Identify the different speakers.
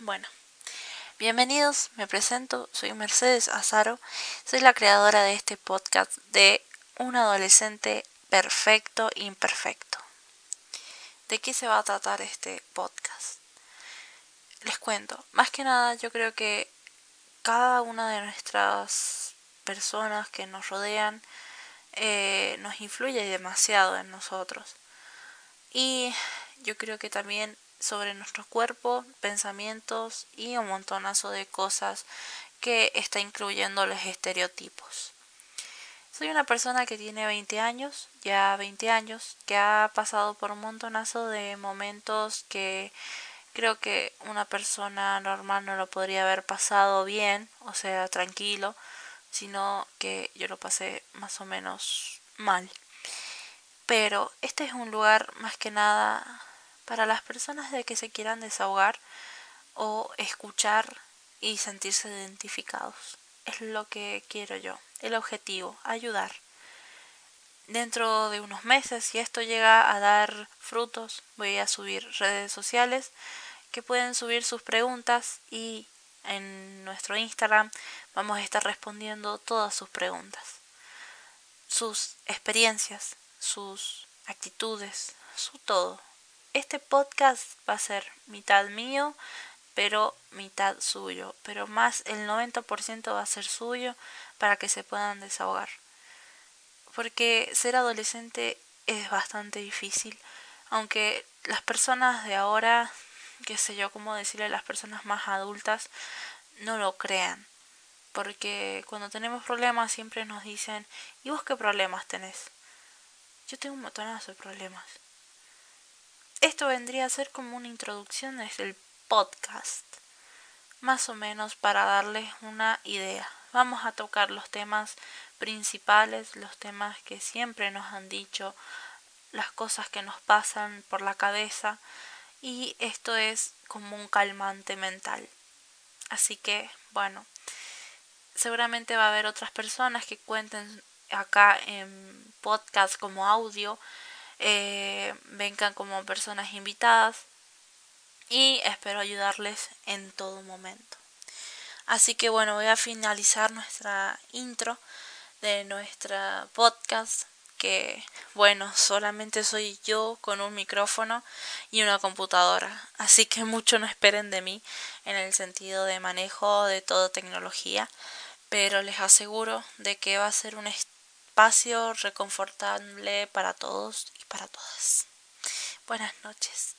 Speaker 1: Bueno, bienvenidos, me presento, soy Mercedes Azaro, soy la creadora de este podcast de un adolescente perfecto imperfecto. ¿De qué se va a tratar este podcast? Les cuento, más que nada yo creo que cada una de nuestras personas que nos rodean eh, nos influye demasiado en nosotros. Y yo creo que también sobre nuestro cuerpo, pensamientos y un montonazo de cosas que está incluyendo los estereotipos. Soy una persona que tiene 20 años, ya 20 años, que ha pasado por un montonazo de momentos que creo que una persona normal no lo podría haber pasado bien, o sea, tranquilo, sino que yo lo pasé más o menos mal. Pero este es un lugar más que nada para las personas de que se quieran desahogar o escuchar y sentirse identificados. Es lo que quiero yo, el objetivo, ayudar. Dentro de unos meses, si esto llega a dar frutos, voy a subir redes sociales que pueden subir sus preguntas y en nuestro Instagram vamos a estar respondiendo todas sus preguntas, sus experiencias, sus actitudes, su todo. Este podcast va a ser mitad mío, pero mitad suyo, pero más el 90% va a ser suyo para que se puedan desahogar. Porque ser adolescente es bastante difícil, aunque las personas de ahora, qué sé yo cómo decirle, las personas más adultas, no lo crean. Porque cuando tenemos problemas siempre nos dicen, ¿y vos qué problemas tenés? Yo tengo un montonazo de problemas. Esto vendría a ser como una introducción desde el podcast, más o menos para darles una idea. Vamos a tocar los temas principales, los temas que siempre nos han dicho, las cosas que nos pasan por la cabeza y esto es como un calmante mental. Así que, bueno, seguramente va a haber otras personas que cuenten acá en podcast como audio eh, vengan como personas invitadas y espero ayudarles en todo momento. Así que bueno, voy a finalizar nuestra intro de nuestra podcast que bueno, solamente soy yo con un micrófono y una computadora, así que mucho no esperen de mí en el sentido de manejo de toda tecnología, pero les aseguro de que va a ser un espacio reconfortable para todos para todas. Buenas noches.